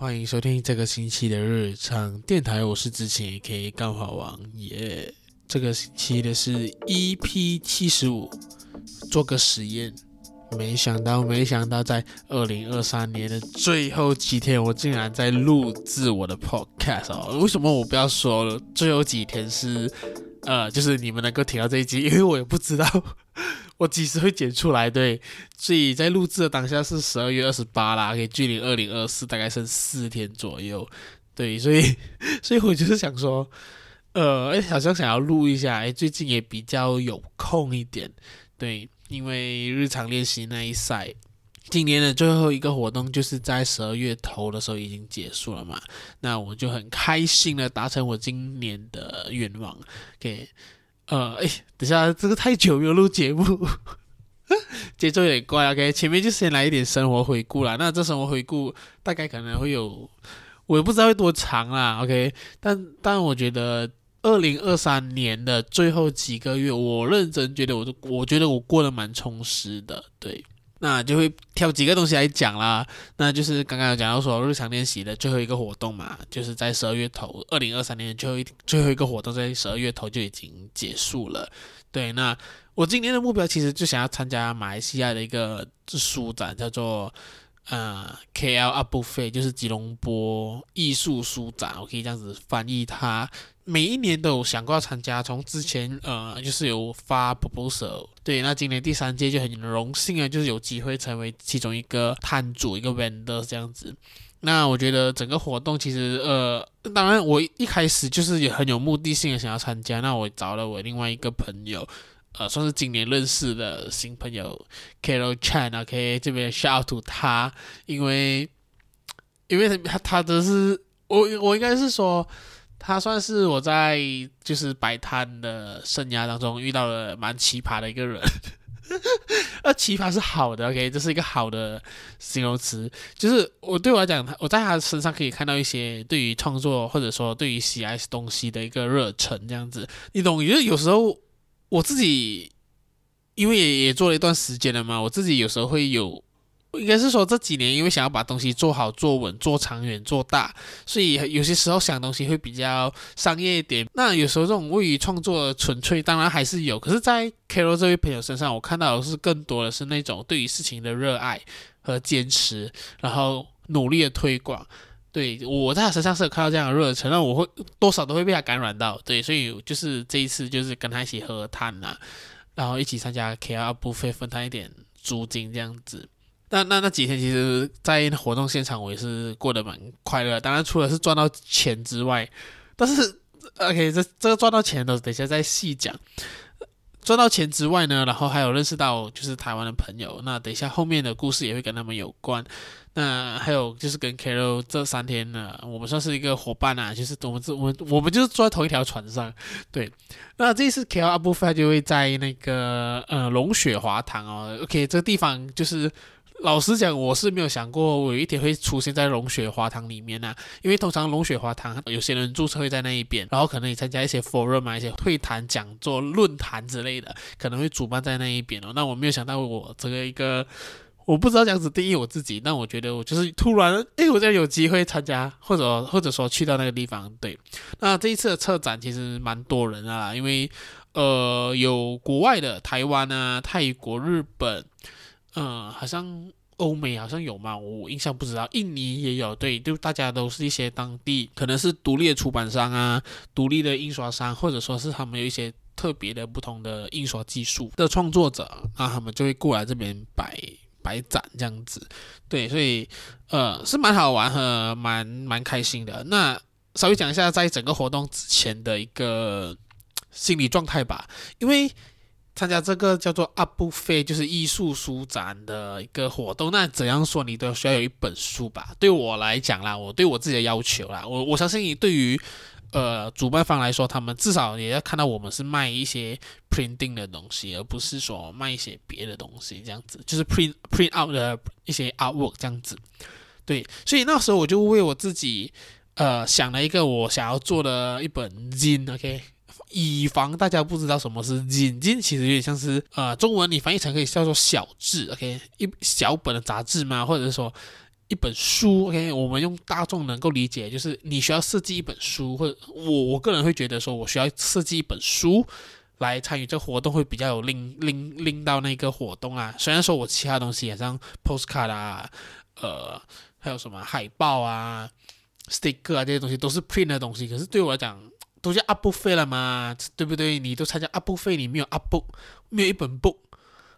欢迎收听这个星期的日常电台，我是之前也可以干话王耶。这个星期的是 EP 七十五，做个实验。没想到，没想到，在二零二三年的最后几天，我竟然在录制我的 Podcast 哦。为什么我不要说了最后几天是呃，就是你们能够听到这一集？因为我也不知道。我几时会剪出来？对，所以在录制的当下是十二月二十八啦，给距离二零二四大概剩四天左右。对，所以，所以我就是想说，呃，哎，好像想要录一下，哎，最近也比较有空一点。对，因为日常练习那一赛，今年的最后一个活动就是在十二月头的时候已经结束了嘛，那我就很开心的达成我今年的愿望，给。呃，哎，等下，这个太久没有录节目，节奏有点怪。OK，前面就先来一点生活回顾啦。那这生活回顾大概可能会有，我也不知道会多长啦。OK，但但我觉得二零二三年的最后几个月，我认真觉得我都，我觉得我过得蛮充实的，对。那就会挑几个东西来讲啦，那就是刚刚有讲到说日常练习的最后一个活动嘛，就是在十二月头，二零二三年的最后一最后一个活动在十二月头就已经结束了。对，那我今年的目标其实就想要参加马来西亚的一个书展，叫做呃 KL Art Fair 就是吉隆坡艺术书展，我可以这样子翻译它。每一年都有想过要参加，从之前呃就是有发 proposal，对，那今年第三届就很荣幸啊，就是有机会成为其中一个摊主，一个 vendor 这样子。那我觉得整个活动其实呃，当然我一开始就是也很有目的性的想要参加，那我找了我另外一个朋友，呃，算是今年认识的新朋友 Carol Chan，OK，这边 shout out to 他，因为因为他他的是我我应该是说。他算是我在就是摆摊的生涯当中遇到了蛮奇葩的一个人，那，奇葩是好的，OK，这是一个好的形容词。就是我对我来讲，我在他身上可以看到一些对于创作或者说对于喜爱东西的一个热忱，这样子，你懂？就是有时候我自己因为也也做了一段时间了嘛，我自己有时候会有。应该是说这几年，因为想要把东西做好、做稳、做长远、做大，所以有些时候想东西会比较商业一点。那有时候这种位于创作的纯粹，当然还是有。可是，在 Carol 这位朋友身上，我看到的是更多的是那种对于事情的热爱和坚持，然后努力的推广。对，我在他身上是有看到这样的热忱，那我会多少都会被他感染到。对，所以就是这一次就是跟他一起喝汤呐，然后一起参加 KL Art Book Fair 分摊一点租金这样子。那那那几天，其实，在活动现场，我也是过得蛮快乐。当然，除了是赚到钱之外，但是，OK，这这个赚到钱的，等一下再细讲。赚到钱之外呢，然后还有认识到就是台湾的朋友。那等一下后面的故事也会跟他们有关。那还有就是跟 Carol 这三天呢，我们算是一个伙伴啊，就是我们我们我们就是坐在同一条船上。对，那这次 KL Art Book Fair 就会在那个呃龙雪华堂哦。OK，这个地方就是。老实讲，我是没有想过我有一天会出现在龙雪华堂里面呐、啊，因为通常龙雪华堂有些人注册会在那一边，然后可能你参加一些 forum 嘛，一些会谈、讲座、论坛之类的，可能会主办在那一边哦。那我没有想到我这个一个，我不知道这样子定义我自己，但我觉得我就是突然，诶，我这样有机会参加，或者或者说去到那个地方。对，那这一次的策展其实蛮多人啊，因为呃有国外的台湾啊、泰国、日本。嗯，好像欧美好像有嘛？我印象不知道。印尼也有，对，就大家都是一些当地可能是独立的出版商啊，独立的印刷商，或者说是他们有一些特别的不同的印刷技术的创作者，那他们就会过来这边摆白展这样子。对，所以呃是蛮好玩和蛮蛮开心的。那稍微讲一下在整个活动之前的一个心理状态吧，因为。参加这个叫做 Art Book Fair，就是艺术书展的一个活动。那怎样说，你都需要有一本书吧？对我来讲啦，我对我自己的要求啦，我我相信你对于呃主办方来说，他们至少也要看到我们是卖一些 printing 的东西，而不是说卖一些别的东西这样子，就是 print print out 的一些 artwork 这样子。对，所以那时候我就为我自己呃想了一个我想要做的一本 zine，OK。以防大家不知道什么是 zine，zine 其实有点像是呃中文你翻译成可以叫做小志，OK，一小本的杂志嘛，或者是说一本书，OK，我们用大众能够理解，就是你需要设计一本书，或者我我个人会觉得说，我需要设计一本书来参与这个活动，会比较有拎拎拎到那个活动啊。虽然说我其他东西也像 postcard 啊，呃，还有什么海报啊、sticker 啊这些东西都是 print 的东西，可是对我来讲都叫 art book 费了嘛，对不对？你都参加 art book 费，你没有 art book，没有一本 book，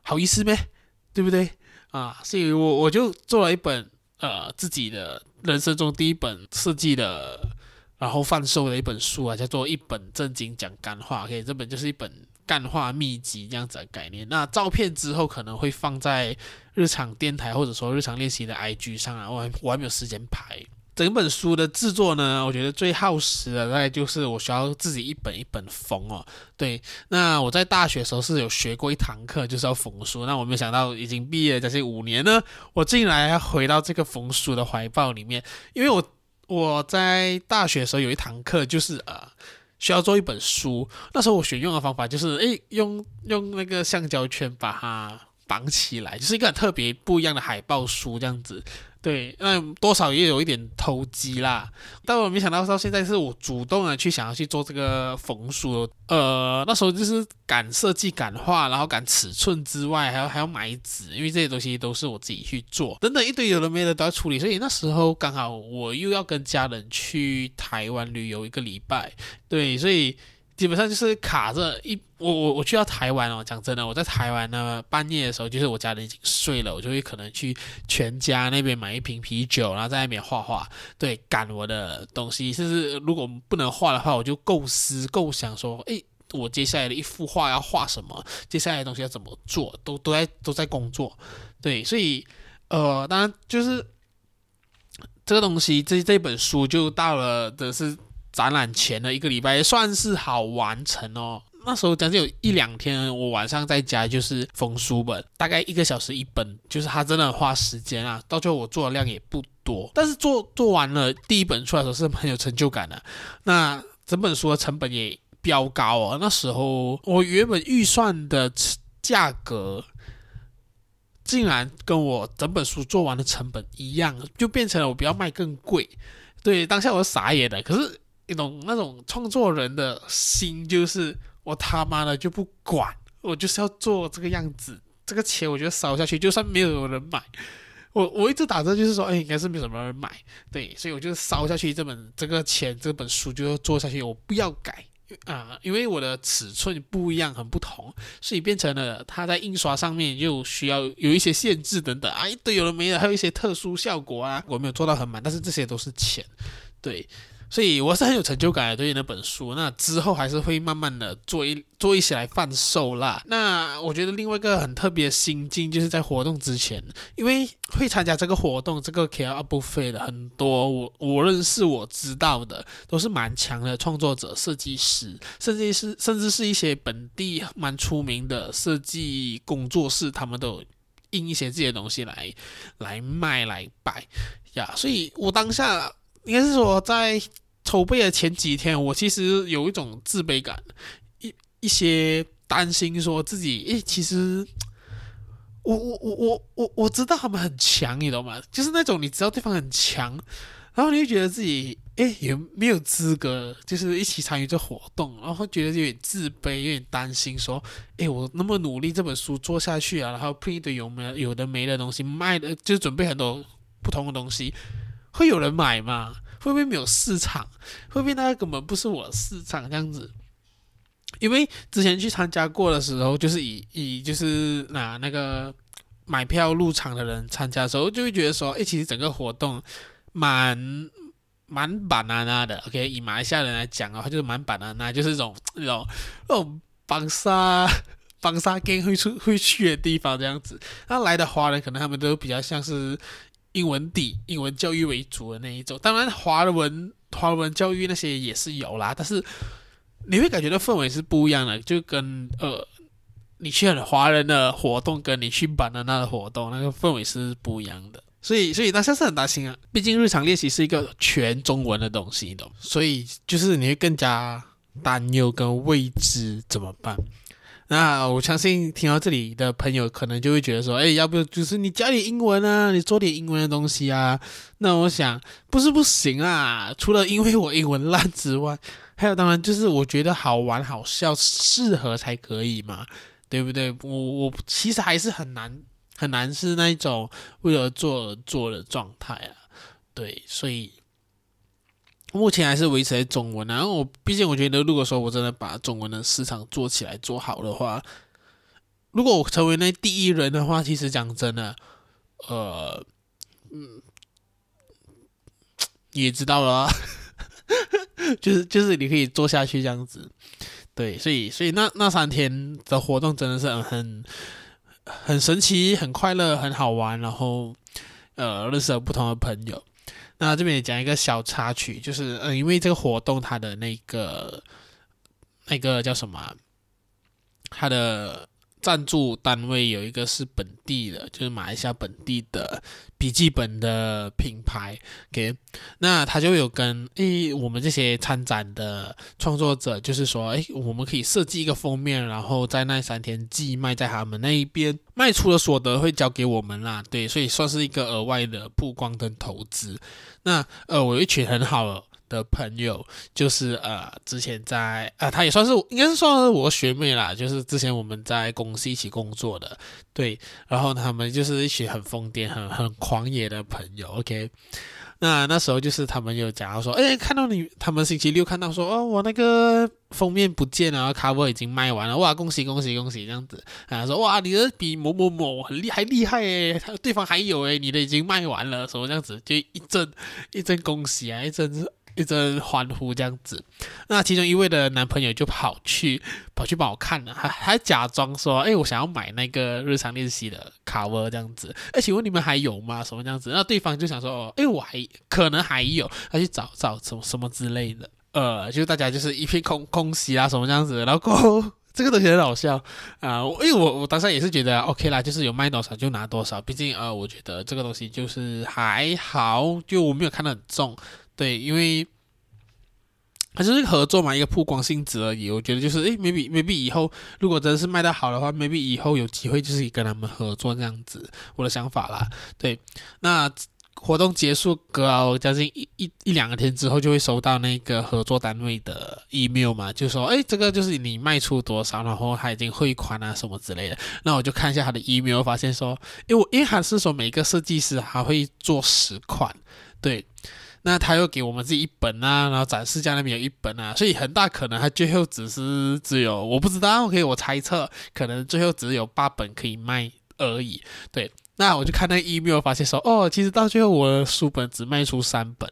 好意思咩？对不对？啊，所以我我就做了一本。呃，自己的人生中第一本设计的，然后贩售的一本书啊，叫做《一本正经讲干话》。OK，这本就是一本干话秘籍这样子的概念。那照片之后可能会放在日常电台或者说日常练习的 IG 上啊，我还我还没有时间拍。整本书的制作呢，我觉得最耗时的大概就是我需要自己一本一本缝哦。对，那我在大学时候是有学过一堂课，就是要缝书。那我没想到已经毕业将近五年呢，我竟然回到这个缝书的怀抱里面。因为我我在大学时候有一堂课，就是呃需要做一本书。那时候我选用的方法就是，诶，用用那个橡胶圈把它绑起来，就是一个特别不一样的海报书这样子。对，那多少也有一点投机啦，但我没想到到现在是我主动的去想要去做这个缝书，呃，那时候就是赶设计、赶画，然后赶尺寸之外，还要还要买纸，因为这些东西都是我自己去做，等等一堆有的没的都要处理，所以那时候刚好我又要跟家人去台湾旅游一个礼拜，对，所以。基本上就是卡着一我我我去到台湾哦，讲真的，我在台湾呢半夜的时候，就是我家人已经睡了，我就会可能去全家那边买一瓶啤酒，然后在那边画画，对，赶我的东西。就是如果不能画的话，我就构思构想说，诶，我接下来的一幅画要画什么，接下来的东西要怎么做，都都在都在工作，对，所以呃，当然就是这个东西，这这本书就到了的是。展览前的一个礼拜算是好完成哦。那时候将近有一两天，我晚上在家就是缝书本，大概一个小时一本，就是他真的花时间啊。到最后我做的量也不多，但是做做完了第一本出来的时候是很有成就感的。那整本书的成本也飙高哦。那时候我原本预算的价格，竟然跟我整本书做完的成本一样，就变成了我不要卖更贵。对，当下我傻眼了。可是。一种那种创作人的心，就是我他妈的就不管，我就是要做这个样子，这个钱我觉得烧下去，就算没有人买，我我一直打着就是说，哎，应该是没什么人买，对，所以我就烧下去这本这个钱，这本书就要做下去，我不要改啊，因为我的尺寸不一样，很不同，所以变成了它在印刷上面又需要有一些限制等等啊，一堆有的没的，还有一些特殊效果啊，我没有做到很满，但是这些都是钱，对。所以我是很有成就感的，对于那本书。那之后还是会慢慢的做一做一些来贩售啦。那我觉得另外一个很特别的心境，就是在活动之前，因为会参加这个活动，这个 KL Art Book Fair 的很多我我认识我知道的，都是蛮强的创作者、设计师，甚至是甚至是一些本地蛮出名的设计工作室，他们都印一些这些东西来来卖来摆呀。所以我当下。应该是说，在筹备的前几天，我其实有一种自卑感，一一些担心，说自己，诶，其实 我我我我我我知道他们很强，你懂吗？就是那种你知道对方很强，然后你就觉得自己，诶，也没有资格，就是一起参与这活动，然后觉得有点自卑，有点担心，说，诶，我那么努力，这本书做下去啊，然后 print 有没有的没的东西卖的，就准备很多不同的东西。会有人买吗？会不会没有市场？会不会那个根本不是我的市场这样子？因为之前去参加过的时候，就是以以就是拿那个买票入场的人参加的时候，就会觉得说，诶，其实整个活动蛮蛮 banana 的。OK，以马来西亚人来讲的话，就是蛮 banana，就是一种那种那种绑沙绑沙 gang 会出会去的地方这样子。那来的华人可能他们都比较像是。英文底、英文教育为主的那一种，当然华文、华文教育那些也是有啦，但是你会感觉到氛围是不一样的，就跟呃，你去很华人的活动，跟你去版的那个活动，那个氛围是不一样的。所以，所以当下是很担心啊，毕竟日常练习是一个全中文的东西，你懂？所以就是你会更加担忧跟未知怎么办？那我相信听到这里的朋友可能就会觉得说，哎，要不就是你教点英文啊，你做点英文的东西啊。那我想不是不行啊，除了因为我英文烂之外，还有当然就是我觉得好玩好笑，适合才可以嘛，对不对？我我其实还是很难很难是那一种为了做而做的状态啊，对，所以。目前还是维持在中文，然后我毕竟我觉得，如果说我真的把中文的市场做起来做好的话，如果我成为那第一人的话，其实讲真的，呃，嗯，你也知道了，就是就是你可以做下去这样子，对，所以所以那那三天的活动真的是很很神奇、很快乐、很好玩，然后呃认识了不同的朋友。那这边也讲一个小插曲，就是嗯，因为这个活动它的那个那个叫什么，它的。赞助单位有一个是本地的，就是马来西亚本地的笔记本的品牌，OK，那他就有跟诶我们这些参展的创作者，就是说，诶我们可以设计一个封面，然后在那三天寄卖在他们那一边，卖出的所得会交给我们啦，对，所以算是一个额外的曝光跟投资。那呃，我有一群很好的。的朋友就是呃，之前在呃，他也算是应该是算是我学妹啦，就是之前我们在公司一起工作的，对，然后他们就是一群很疯癫、很很狂野的朋友。OK，那那时候就是他们有讲到说，哎，看到你，他们星期六看到说，哦，我那个封面不见了，cover 已经卖完了，哇，恭喜恭喜恭喜这样子，啊，说哇，你的比某某某很厉害厉害诶，对方还有诶，你的已经卖完了，什么这样子，就一阵一阵恭喜啊，一阵。一阵欢呼这样子，那其中一位的男朋友就跑去跑去帮我看了，还还假装说：“哎，我想要买那个日常练习的 cover 这样子。”哎，请问你们还有吗？什么这样子？那对方就想说：“哦，哎，我还可能还有，他去找找什么什么之类的。”呃，就大家就是一片空空袭啊，什么这样子。然后 这个东西很好笑啊，因为我我当时也是觉得 OK 啦，就是有卖多少就拿多少，毕竟呃，我觉得这个东西就是还好，就我没有看得很重。对，因为它就是合作嘛，一个曝光性质而已。我觉得就是，诶，maybe maybe 以后如果真的是卖得好的话，maybe 以后有机会就是跟他们合作这样子，我的想法啦。对，那活动结束隔了将近一一一两天之后，就会收到那个合作单位的 email 嘛，就说，诶，这个就是你卖出多少，然后他已经汇款啊什么之类的。那我就看一下他的 email，发现说，因为我因为他是说每个设计师还会做十款，对。那他又给我们自己一本啊，然后展示架那边有一本啊，所以很大可能他最后只是只有我不知道，OK，我猜测可能最后只有八本可以卖而已。对，那我就看那 email 发现说，哦，其实到最后我的书本只卖出三本，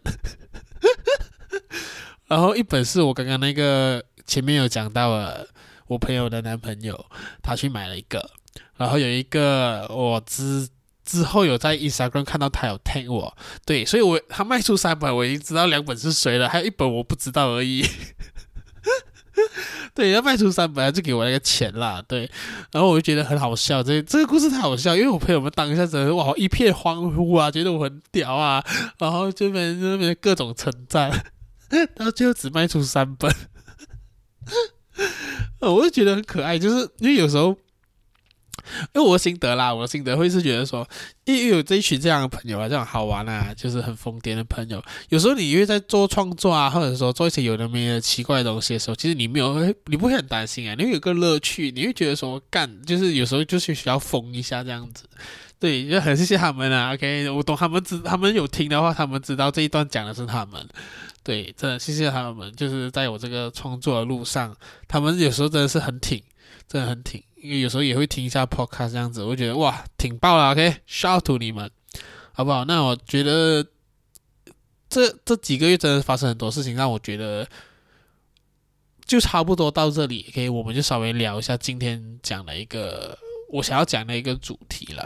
然后一本是我刚刚那个前面有讲到了我朋友的男朋友，他去买了一个，然后有一个我知。之后有在 Instagram 看到他有 tag 我，对，所以我他卖出三本，我已经知道两本是谁了，还有一本我不知道而已。对，要卖出三本就给我那个钱啦，对，然后我就觉得很好笑，这这个故事太好笑，因为我朋友们当下真的哇一片欢呼啊，觉得我很屌啊，然后这边那边各种称赞，然后最后只卖出三本，我就觉得很可爱，就是因为有时候。因为我的心得啦，我的心得会是觉得说，因为有这一群这样的朋友啊，这样好玩啊，就是很疯癫的朋友。有时候你因为在做创作啊，或者说做一些有的没的奇怪的东西的时候，其实你没有，你不会很担心啊，你会有个乐趣，你会觉得说干，就是有时候就是需要疯一下这样子。对，就很谢谢他们啊。OK，我懂他们知，他们有听的话，他们知道这一段讲的是他们。对，真的谢谢他们，就是在我这个创作的路上，他们有时候真的是很挺，真的很挺。因为有时候也会听一下 podcast 这样子，我觉得哇，挺爆了，OK，shout out to 你们，好不好？那我觉得这这几个月真的发生很多事情，让我觉得就差不多到这里，OK，我们就稍微聊一下今天讲的一个我想要讲的一个主题了。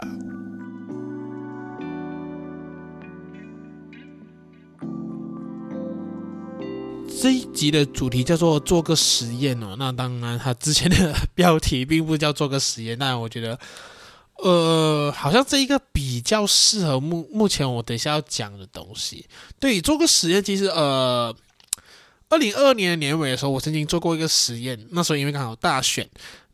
这一集的主题叫做做个实验哦，那当然，它之前的标题并不叫做个实验，但我觉得，呃，好像这一个比较适合目目前我等一下要讲的东西。对，做个实验，其实呃，二零二二年的年尾的时候，我曾经做过一个实验，那时候因为刚好大选。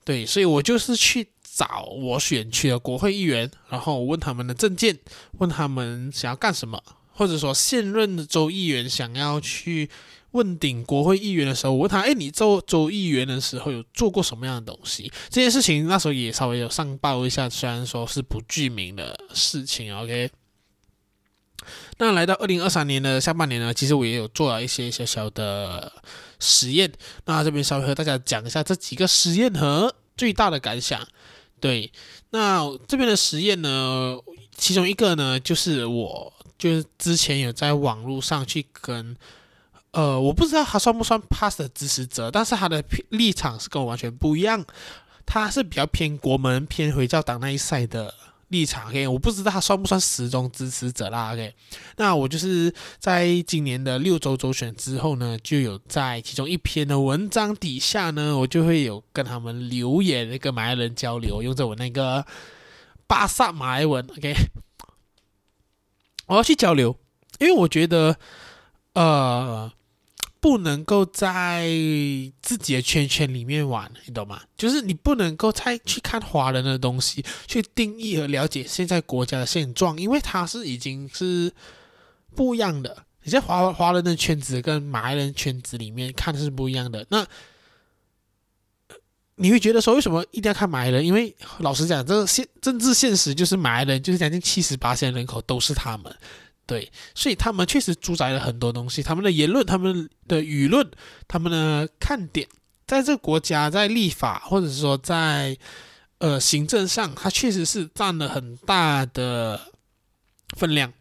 对，所以我就是去找我选区的国会议员，然后问他们的证件，问他们想要干什么，或者说现任的州议员想要去问鼎国会议员的时候，我问他：哎，你做州议员的时候有做过什么样的东西？这件事情那时候也稍微有上报一下，虽然说是不具名的事情。OK。那来到二零二三年的下半年呢，其实我也有做了一些小小的实验。那这边稍微和大家讲一下这几个实验和最大的感想。对，那这边的实验呢，其中一个呢，就是我就是之前有在网络上去跟，呃，我不知道他算不算 PAS 的支持者，但是他的立场是跟我完全不一样，他是比较偏国门、偏回教党那一赛的。立场，OK，我不知道他算不算死忠支持者啦，OK。那我就是在今年的六周周选之后呢，就有在其中一篇的文章底下呢，我就会有跟他们留言，那个马来人交流，用着我那个巴萨马来文，OK。我要去交流，因为我觉得，呃。不能够在自己的圈圈里面玩，你懂吗？就是你不能够再去看华人的东西，去定义和了解现在国家的现状，因为它是已经是不一样的。你在华华人的圈子跟马来人圈子里面看的是不一样的。那你会觉得说，为什么一定要看马来人？因为老实讲，这个现政治现实就是马来人就是将近七十八线人口都是他们。对，所以他们确实主宰了很多东西，他们的言论、他们的舆论、他们的看点，在这个国家在立法或者说在呃行政上，它确实是占了很大的分量。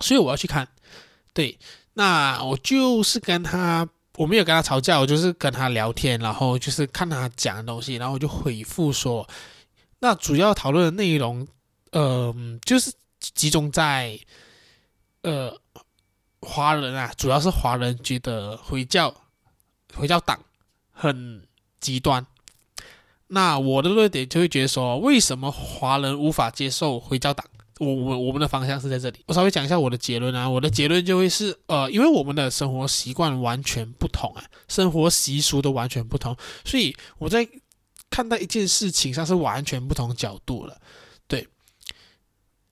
所以我要去看，对，那我就是跟他，我没有跟他吵架，我就是跟他聊天，然后就是看他讲的东西，然后我就回复说，那主要讨论的内容，嗯、呃，就是。集中在，呃，华人啊，主要是华人觉得回教，回教党很极端。那我的论点就会觉得说，为什么华人无法接受回教党？我我我们的方向是在这里。我稍微讲一下我的结论啊，我的结论就会是，呃，因为我们的生活习惯完全不同啊，生活习俗都完全不同，所以我在看待一件事情上是完全不同角度了。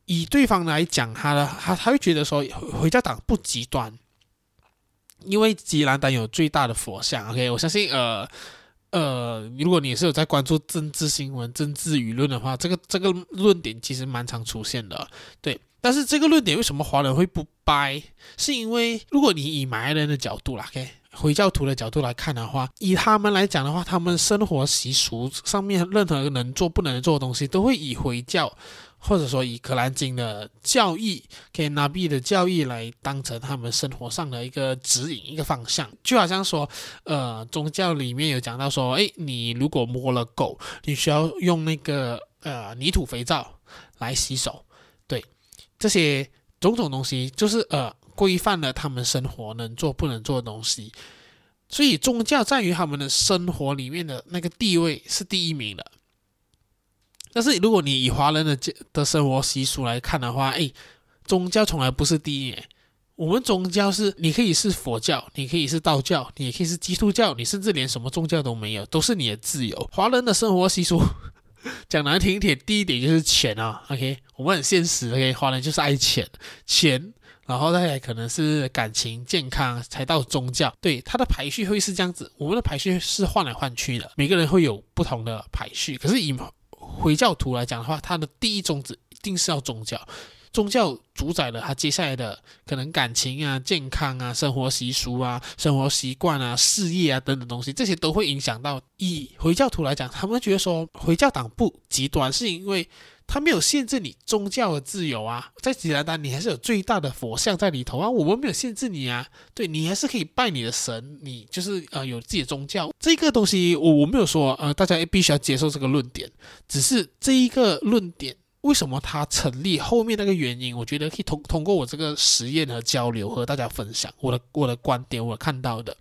以对方来讲，他的他他会觉得说回教党不极端，因为吉兰丹有最大的佛像。OK，我相信呃呃，如果你是有在关注政治新闻、政治舆论的话，这个这个论点其实蛮常出现的。对，但是这个论点为什么华人会不掰？是因为如果你以马来人的角度啦，OK，回教徒的角度来看的话，以他们来讲的话，他们生活习俗上面任何能做不能做的东西，都会以回教。或者说以可兰经的教义，给纳比的教义来当成他们生活上的一个指引、一个方向，就好像说，呃，宗教里面有讲到说，诶，你如果摸了狗，你需要用那个呃泥土肥皂来洗手，对，这些种种东西就是呃规范了他们生活能做不能做的东西，所以宗教在于他们的生活里面的那个地位是第一名的。但是如果你以华人的的生活习俗来看的话，哎，宗教从来不是第一。我们宗教是，你可以是佛教，你可以是道教，你也可以是基督教，你甚至连什么宗教都没有，都是你的自由。华人的生活习俗 讲难听一点，第一点就是钱啊。OK，我们很现实。OK，华人就是爱钱，钱，然后再来可能是感情、健康，才到宗教。对，它的排序会是这样子。我们的排序是换来换去的，每个人会有不同的排序。可是以回教徒来讲的话，他的第一宗旨一定是要宗教，宗教主宰了他接下来的可能感情啊、健康啊、生活习俗啊、生活习惯啊、事业啊等等东西，这些都会影响到。以回教徒来讲，他们觉得说回教党不极端，是因为他没有限制你宗教的自由啊。在吉兰丹，你还是有最大的佛像在里头啊，我们没有限制你啊，对，你还是可以拜你的神，你就是呃有自己的宗教。这个东西我我没有说呃大家也必须要接受这个论点，只是这一个论点为什么它成立，后面那个原因，我觉得可以通通过我这个实验和交流和大家分享我的我的观点，我看到的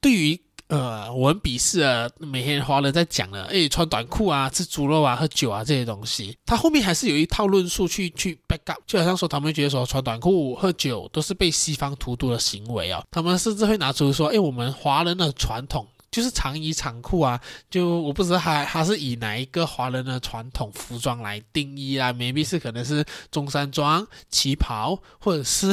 对于。呃，我很鄙视啊，每天华人在讲的，诶，穿短裤啊，吃猪肉啊，喝酒啊这些东西，他后面还是有一套论述去去 back up，就好像说他们觉得说穿短裤喝酒都是被西方荼毒的行为啊，他们甚至会拿出说，诶，我们华人的传统就是长衣长裤啊，就我不知道他他是以哪一个华人的传统服装来定义啊，maybe 是可能是中山装、旗袍，或者是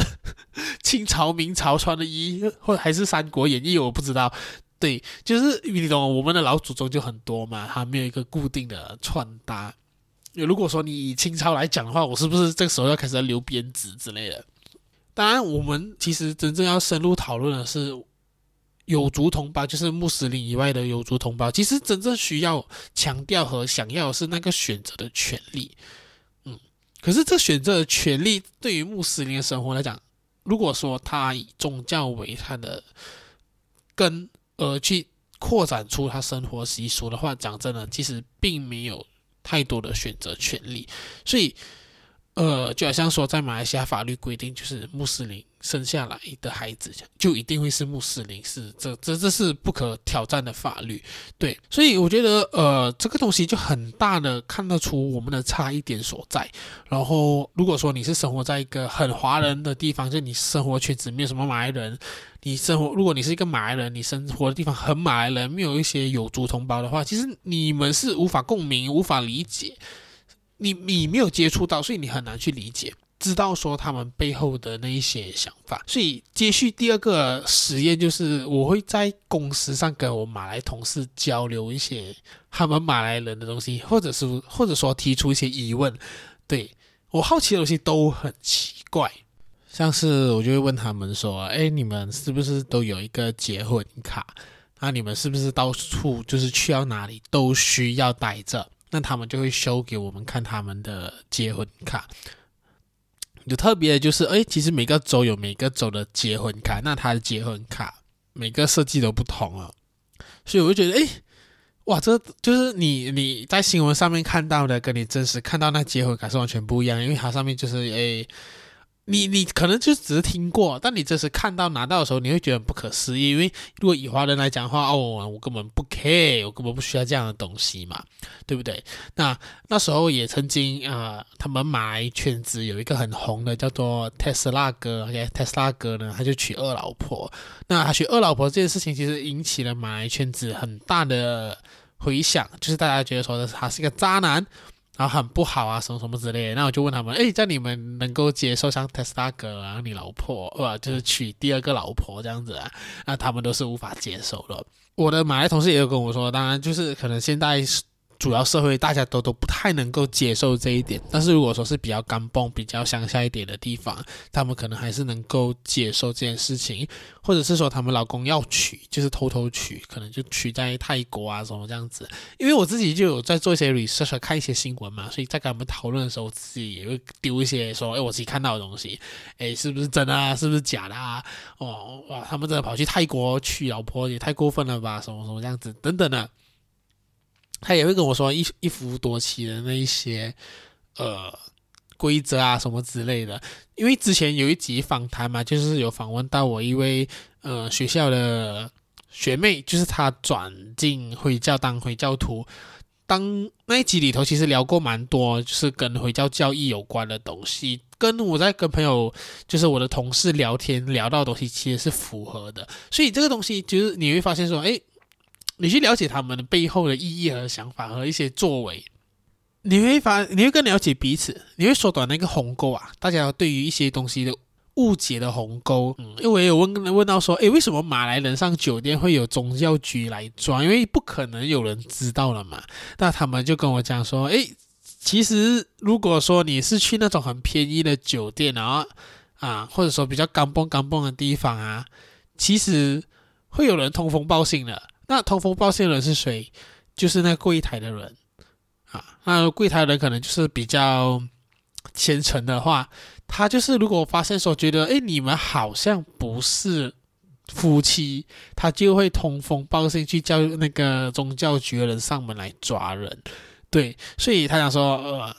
清朝、明朝穿的衣，或者还是《三国演义》，我不知道。对，就是你懂，我们的老祖宗就很多嘛，他没有一个固定的穿搭。如果说你以清朝来讲的话，我是不是这个时候要开始要留辫子之类的？当然，我们其实真正要深入讨论的是。有族同胞就是穆斯林以外的有族同胞，其实真正需要强调和想要的是那个选择的权利。嗯，可是这选择的权利对于穆斯林的生活来讲，如果说他以宗教为他的根呃去扩展出他生活习俗的话，讲真的，其实并没有太多的选择权利。所以，呃，就好像说在马来西亚法律规定，就是穆斯林。生下来的孩子就一定会是穆斯林，是这这这是不可挑战的法律，对，所以我觉得呃这个东西就很大的看得出我们的差异点所在。然后如果说你是生活在一个很华人的地方，就你生活圈子没有什么马来人，你生活如果你是一个马来人，你生活的地方很马来人，没有一些有族同胞的话，其实你们是无法共鸣、无法理解，你你没有接触到，所以你很难去理解。知道说他们背后的那一些想法，所以接续第二个实验就是，我会在公司上跟我马来同事交流一些他们马来人的东西，或者是或者说提出一些疑问。对，我好奇的东西都很奇怪，像是我就会问他们说：“哎，你们是不是都有一个结婚卡？那你们是不是到处就是去到哪里都需要带着？那他们就会收给我们看他们的结婚卡。”有特别的就是，哎，其实每个州有每个州的结婚卡，那他的结婚卡每个设计都不同啊，所以我就觉得，哎，哇，这就是你你在新闻上面看到的，跟你真实看到那结婚卡是完全不一样，因为它上面就是，哎。你你可能就只是听过，但你这是看到拿到的时候，你会觉得不可思议。因为如果以华人来讲的话，哦，我根本不 care，我根本不需要这样的东西嘛，对不对？那那时候也曾经啊、他们马来圈子有一个很红的叫做特斯拉哥，OK，特斯拉哥呢，他就娶二老婆。那他娶二老婆这件事情，其实引起了马来圈子很大的回响，就是大家觉得说他是一个渣男。然后很不好啊，什么什么之类的。那我就问他们，哎，在你们能够接受像特斯拉哥啊，你老婆，呃，就是娶第二个老婆这样子啊？那他们都是无法接受的。我的马来同事也有跟我说，当然就是可能现在。主要社会大家都都不太能够接受这一点，但是如果说是比较干蹦、比较乡下一点的地方，他们可能还是能够接受这件事情，或者是说他们老公要娶，就是偷偷娶，可能就娶在泰国啊什么这样子。因为我自己就有在做一些 research，看一些新闻嘛，所以在跟他们讨论的时候，自己也会丢一些说，哎，我自己看到的东西，哎，是不是真的啊？是不是假的啊？哦，哇，他们真的跑去泰国娶老婆也太过分了吧？什么什么这样子，等等的。他也会跟我说一一夫多妻的那一些呃规则啊什么之类的，因为之前有一集访谈嘛，就是有访问到我一位呃学校的学妹，就是她转进回教当回教徒，当那一集里头其实聊过蛮多，就是跟回教教义有关的东西，跟我在跟朋友就是我的同事聊天聊到的东西其实是符合的，所以这个东西就是你会发现说，诶。你去了解他们的背后的意义和想法和一些作为，你会发，你会更了解彼此，你会缩短那个鸿沟啊。大家对于一些东西的误解的鸿沟，嗯，因为我也有问问到说，诶，为什么马来人上酒店会有宗教局来抓？因为不可能有人知道了嘛。那他们就跟我讲说，诶，其实如果说你是去那种很便宜的酒店，然后啊，或者说比较干蹦干蹦的地方啊，其实会有人通风报信的。那通风报信的人是谁？就是那柜台的人啊。那柜台的人可能就是比较虔诚的话，他就是如果发现说觉得，诶，你们好像不是夫妻，他就会通风报信去叫那个宗教局的人上门来抓人。对，所以他想说，呃，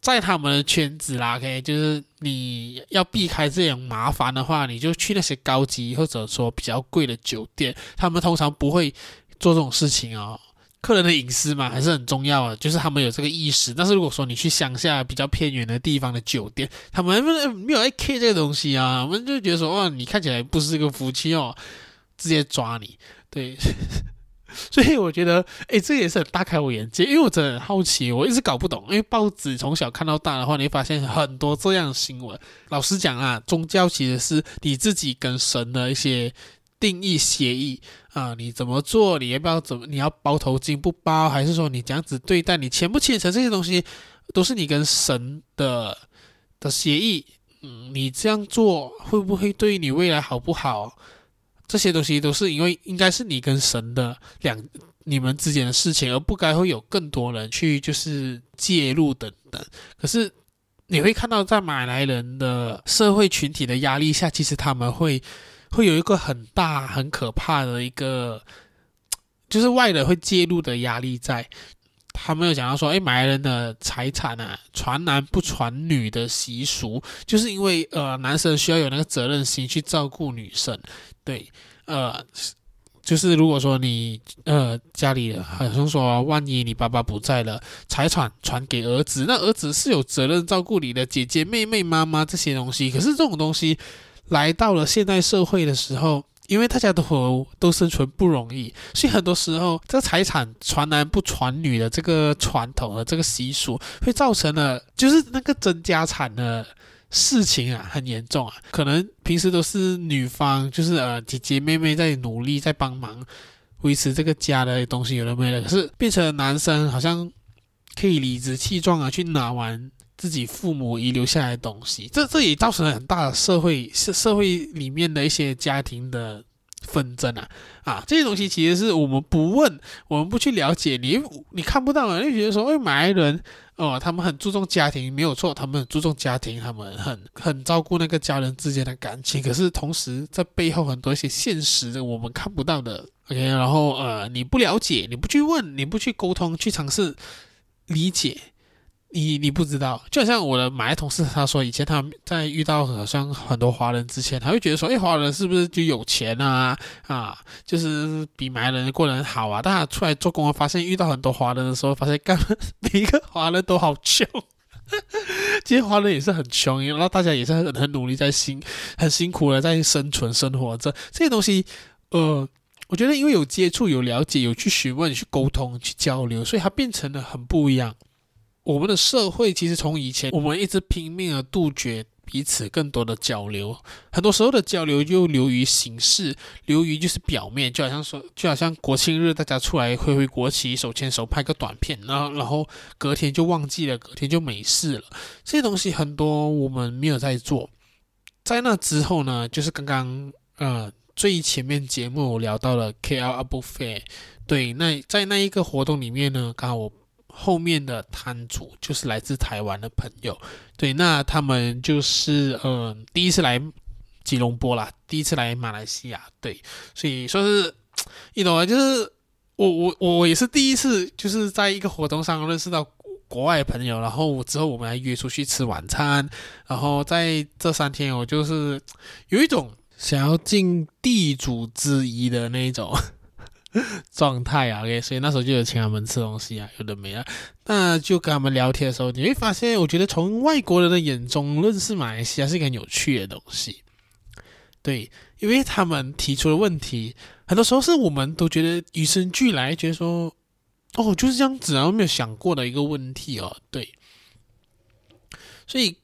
在他们的圈子啦，OK，就是你要避开这种麻烦的话，你就去那些高级或者说比较贵的酒店，他们通常不会做这种事情哦。客人的隐私嘛，还是很重要的，就是他们有这个意识。但是如果说你去乡下比较偏远的地方的酒店，他们没有 AK 这个东西啊，我们就觉得说，哇，你看起来不是一个夫妻哦，直接抓你。对，所以我觉得，哎，这也是很大开我眼界，因为我真的很好奇，我一直搞不懂。因为报纸从小看到大的话，你会发现很多这样新闻。老实讲啊，宗教其实是你自己跟神的一些定义协议啊，你怎么做，你要不要怎么，你要包头巾不包，还是说你这样子对待，你虔不虔诚，这些东西都是你跟神的的协议。嗯，你这样做会不会对你未来好不好？这些东西都是因为应该是你跟神的两你们之间的事情，而不该会有更多人去就是介入等等。可是你会看到，在马来人的社会群体的压力下，其实他们会会有一个很大很可怕的一个，就是外人会介入的压力在。他们有讲到说，哎，马来人的财产啊，传男不传女的习俗，就是因为呃，男生需要有那个责任心去照顾女生。对，呃，就是如果说你呃家里好像说，万一你爸爸不在了，财产传给儿子，那儿子是有责任照顾你的姐姐、妹妹、妈妈这些东西。可是这种东西来到了现代社会的时候，因为大家都都生存不容易，所以很多时候这个财产传男不传女的这个传统的这个习俗，会造成了就是那个争家产的事情啊，很严重啊。可能平时都是女方就是呃姐姐妹妹在努力在帮忙维持这个家的东西有了没了，可是变成男生好像可以理直气壮啊去拿完。自己父母遗留下来的东西，这这也造成了很大的社会社社会里面的一些家庭的纷争啊啊！这些东西其实是我们不问，我们不去了解，你你看不到啊，你觉得说，哎，马来人哦，他们很注重家庭，没有错，他们很注重家庭，他们很很照顾那个家人之间的感情。可是同时，在背后很多一些现实的我们看不到的，OK，然后呃，你不了解，你不去问，你不去沟通，去尝试理解。你你不知道，就好像我的马来同事，他说以前他在遇到好像很多华人之前，他会觉得说，哎，华人是不是就有钱啊？啊，就是比马来人过得好啊。但他出来做工，发现遇到很多华人的时候，发现干 每一个华人都好穷。其实华人也是很穷，然后大家也是很很努力在辛很辛苦的在生存生活着。这些东西，呃，我觉得因为有接触、有了解、有去询问、去沟通、去交流，所以它变成了很不一样。我们的社会其实从以前，我们一直拼命的杜绝彼此更多的交流，很多时候的交流就流于形式，流于就是表面，就好像说，就好像国庆日大家出来挥挥国旗，手牵手拍个短片，然后然后隔天就忘记了，隔天就没事了。这些东西很多我们没有在做。在那之后呢，就是刚刚呃最前面节目聊到了 K L Up Fair，，对，那在那一个活动里面呢，刚好我。后面的摊主就是来自台湾的朋友，对，那他们就是嗯、呃、第一次来吉隆坡啦，第一次来马来西亚，对，所以说是你懂吗？就是我我我也是第一次，就是在一个活动上认识到国外朋友，然后之后我们还约出去吃晚餐，然后在这三天我就是有一种想要尽地主之谊的那种。状态啊，OK，所以那时候就有请他们吃东西啊，有的没啊，那就跟他们聊天的时候，你会发现，我觉得从外国人的眼中认识马来西亚是一个很有趣的东西，对，因为他们提出的问题，很多时候是我们都觉得与生俱来，觉得说，哦，就是这样子啊，我没有想过的一个问题哦，对，所以。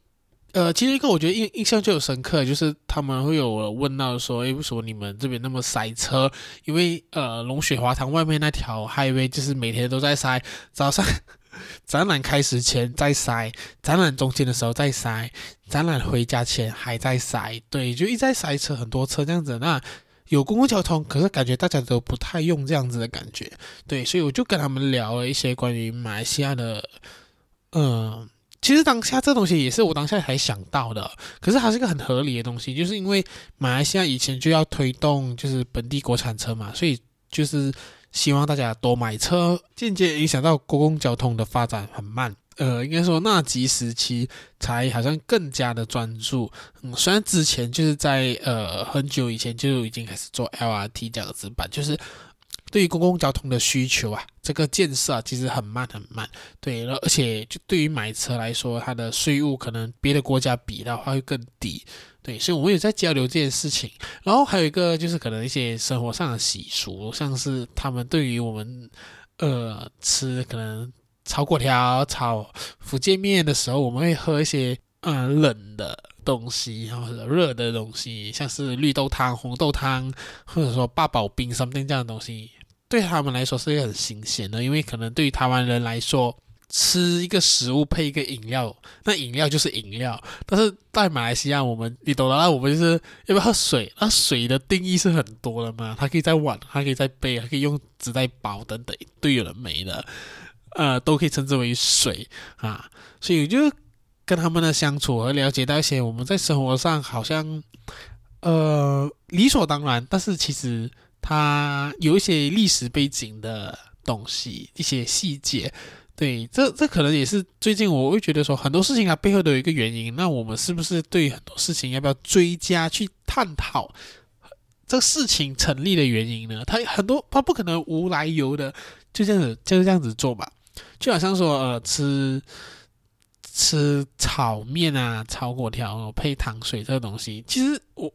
呃，其实一个我觉得印印象就有深刻，就是他们会有问到说，诶，为什么你们这边那么塞车？因为呃，龙雪华堂外面那条 highway 就是每天都在塞，早上展览开始前在塞，展览中间的时候在塞，展览回家前还在塞，对，就一在塞车，很多车这样子。那有公共交通，可是感觉大家都不太用这样子的感觉，对，所以我就跟他们聊了一些关于马来西亚的，嗯、其实当下这东西也是我当下才想到的，可是它是一个很合理的东西，就是因为马来西亚以前就要推动就是本地国产车嘛，所以就是希望大家多买车，间接影响到公共交通的发展很慢。呃，应该说纳吉时期才好像更加的专注。嗯，虽然之前就是在呃很久以前就已经开始做 LRT 这样子版，就是。对于公共交通的需求啊，这个建设啊，其实很慢很慢。对，而且就对于买车来说，它的税务可能别的国家比的话会更低。对，所以我们也在交流这件事情。然后还有一个就是可能一些生活上的习俗，像是他们对于我们呃吃可能炒粿条、炒福建面的时候，我们会喝一些呃冷的东西，然后热的东西，像是绿豆汤、红豆汤，或者说八宝冰什么这样的东西。对他们来说是很新鲜的，因为可能对于台湾人来说，吃一个食物配一个饮料，那饮料就是饮料。但是在马来西亚，我们你懂的，那我们就是要不要喝水？那水的定义是很多的嘛，它可以在碗，它可以在杯，还可以用纸袋包等等，一堆有的没的，呃，都可以称之为水啊。所以就跟他们的相处和了解到一些我们在生活上好像呃理所当然，但是其实。它有一些历史背景的东西，一些细节，对，这这可能也是最近我会觉得说很多事情它背后都有一个原因。那我们是不是对很多事情要不要追加去探讨这个事情成立的原因呢？它很多，它不可能无来由的就这样子就是这样子做吧？就好像说呃，吃吃炒面啊，炒粿条配糖水这个东西，其实我。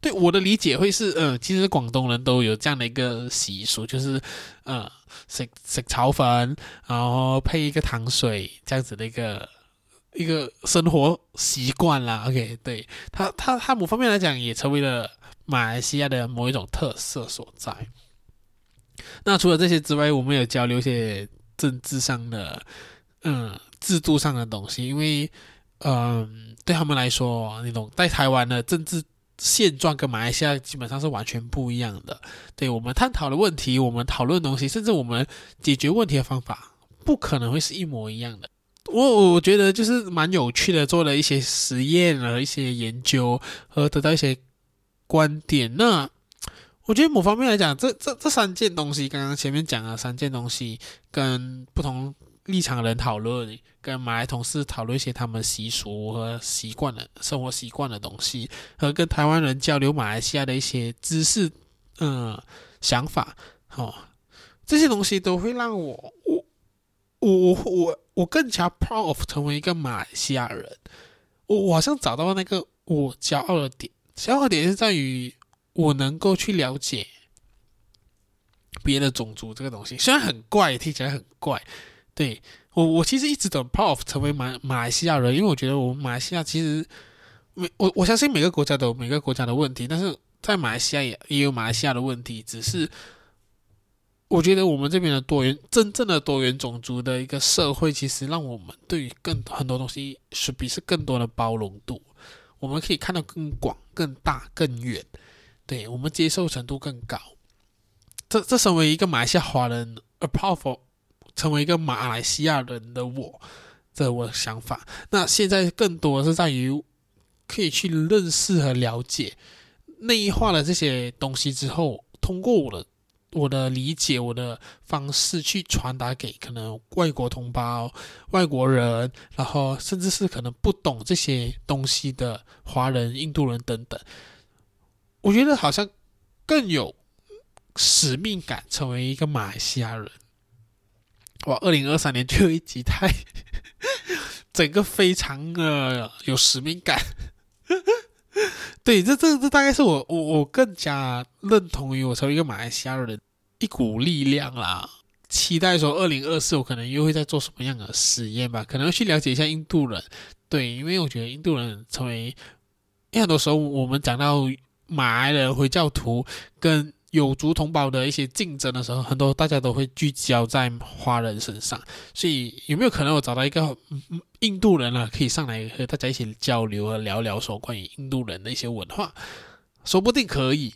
对我的理解会是，呃，其实广东人都有这样的一个习俗，就是，呃，食食炒粉，然后配一个糖水，这样子的一个一个生活习惯啦。OK，对，他他他某方面来讲也成为了马来西亚的某一种特色所在。那除了这些之外，我们有交流一些政治上的，嗯，制度上的东西，因为，嗯、对他们来说，那种在台湾的政治。现状跟马来西亚基本上是完全不一样的。对，我们探讨的问题，我们讨论的东西，甚至我们解决问题的方法，不可能会是一模一样的。我我觉得就是蛮有趣的，做了一些实验和一些研究，和得到一些观点。那我觉得某方面来讲，这这这三件东西，刚刚前面讲了三件东西，跟不同。立场的人讨论，跟马来同事讨论一些他们习俗和习惯的生活习惯的东西，和跟台湾人交流马来西亚的一些知识，嗯，想法，哦，这些东西都会让我，我，我，我，我更加 proud of 成为一个马来西亚人。我我好像找到那个我骄傲的点，骄傲点是在于我能够去了解别的种族这个东西，虽然很怪，听起来很怪。对我，我其实一直都 proud 成为马马来西亚人，因为我觉得我们马来西亚其实每我我相信每个国家都有每个国家的问题，但是在马来西亚也也有马来西亚的问题，只是我觉得我们这边的多元真正的多元种族的一个社会，其实让我们对于更很多东西是比是更多的包容度，我们可以看到更广、更大、更远，对我们接受程度更高。这这身为一个马来西亚华人，a powerful。成为一个马来西亚人的我，这我的想法。那现在更多的是在于可以去认识和了解内化了这些东西之后，通过我的我的理解，我的方式去传达给可能外国同胞、外国人，然后甚至是可能不懂这些东西的华人、印度人等等。我觉得好像更有使命感，成为一个马来西亚人。哇，二零二三年最后一集太，整个非常的有使命感。对，这这这大概是我我我更加认同于我成为一个马来西亚人一股力量啦。期待说二零二四我可能又会在做什么样的实验吧，可能去了解一下印度人。对，因为我觉得印度人成为，因为很多时候我们讲到马来人、回教徒跟。有族同胞的一些竞争的时候，很多大家都会聚焦在华人身上，所以有没有可能我找到一个印度人啊，可以上来和大家一起交流和聊聊说关于印度人的一些文化，说不定可以。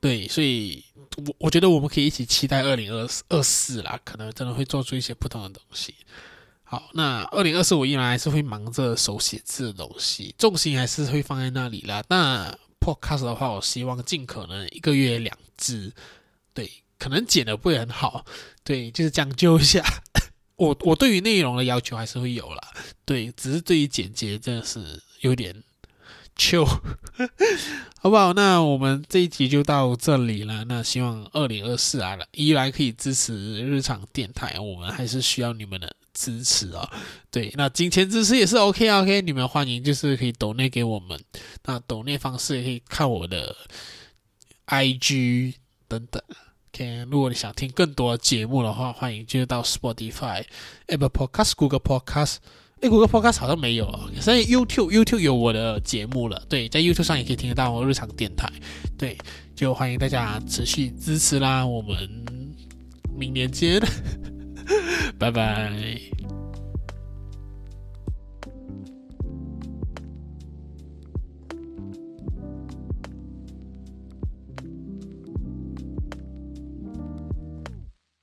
对，所以我我觉得我们可以一起期待二零二二四啦，可能真的会做出一些不同的东西。好，那二零二四我依然还是会忙着手写字的东西，重心还是会放在那里啦。那 Podcast 的话，我希望尽可能一个月两支，对，可能剪的不会很好，对，就是将就一下。我我对于内容的要求还是会有啦，对，只是对于剪辑真的是有点糗，好不好？那我们这一集就到这里了。那希望二零二四来了，依然可以支持日常电台，我们还是需要你们的支持啊。对，那金钱支持也是 OK OK，你们欢迎就是可以抖内给我们。那抖内方式也可以看我的 IG 等等。OK，如果你想听更多节目的话，欢迎就到 Spotify、Apple Podcast、Google Podcast。哎，Google Podcast 好像没有啊，所以 YouTube YouTube 有我的节目了。对，在 YouTube 上也可以听得到我日常电台。对，就欢迎大家持续支持啦，我们明年见，拜拜。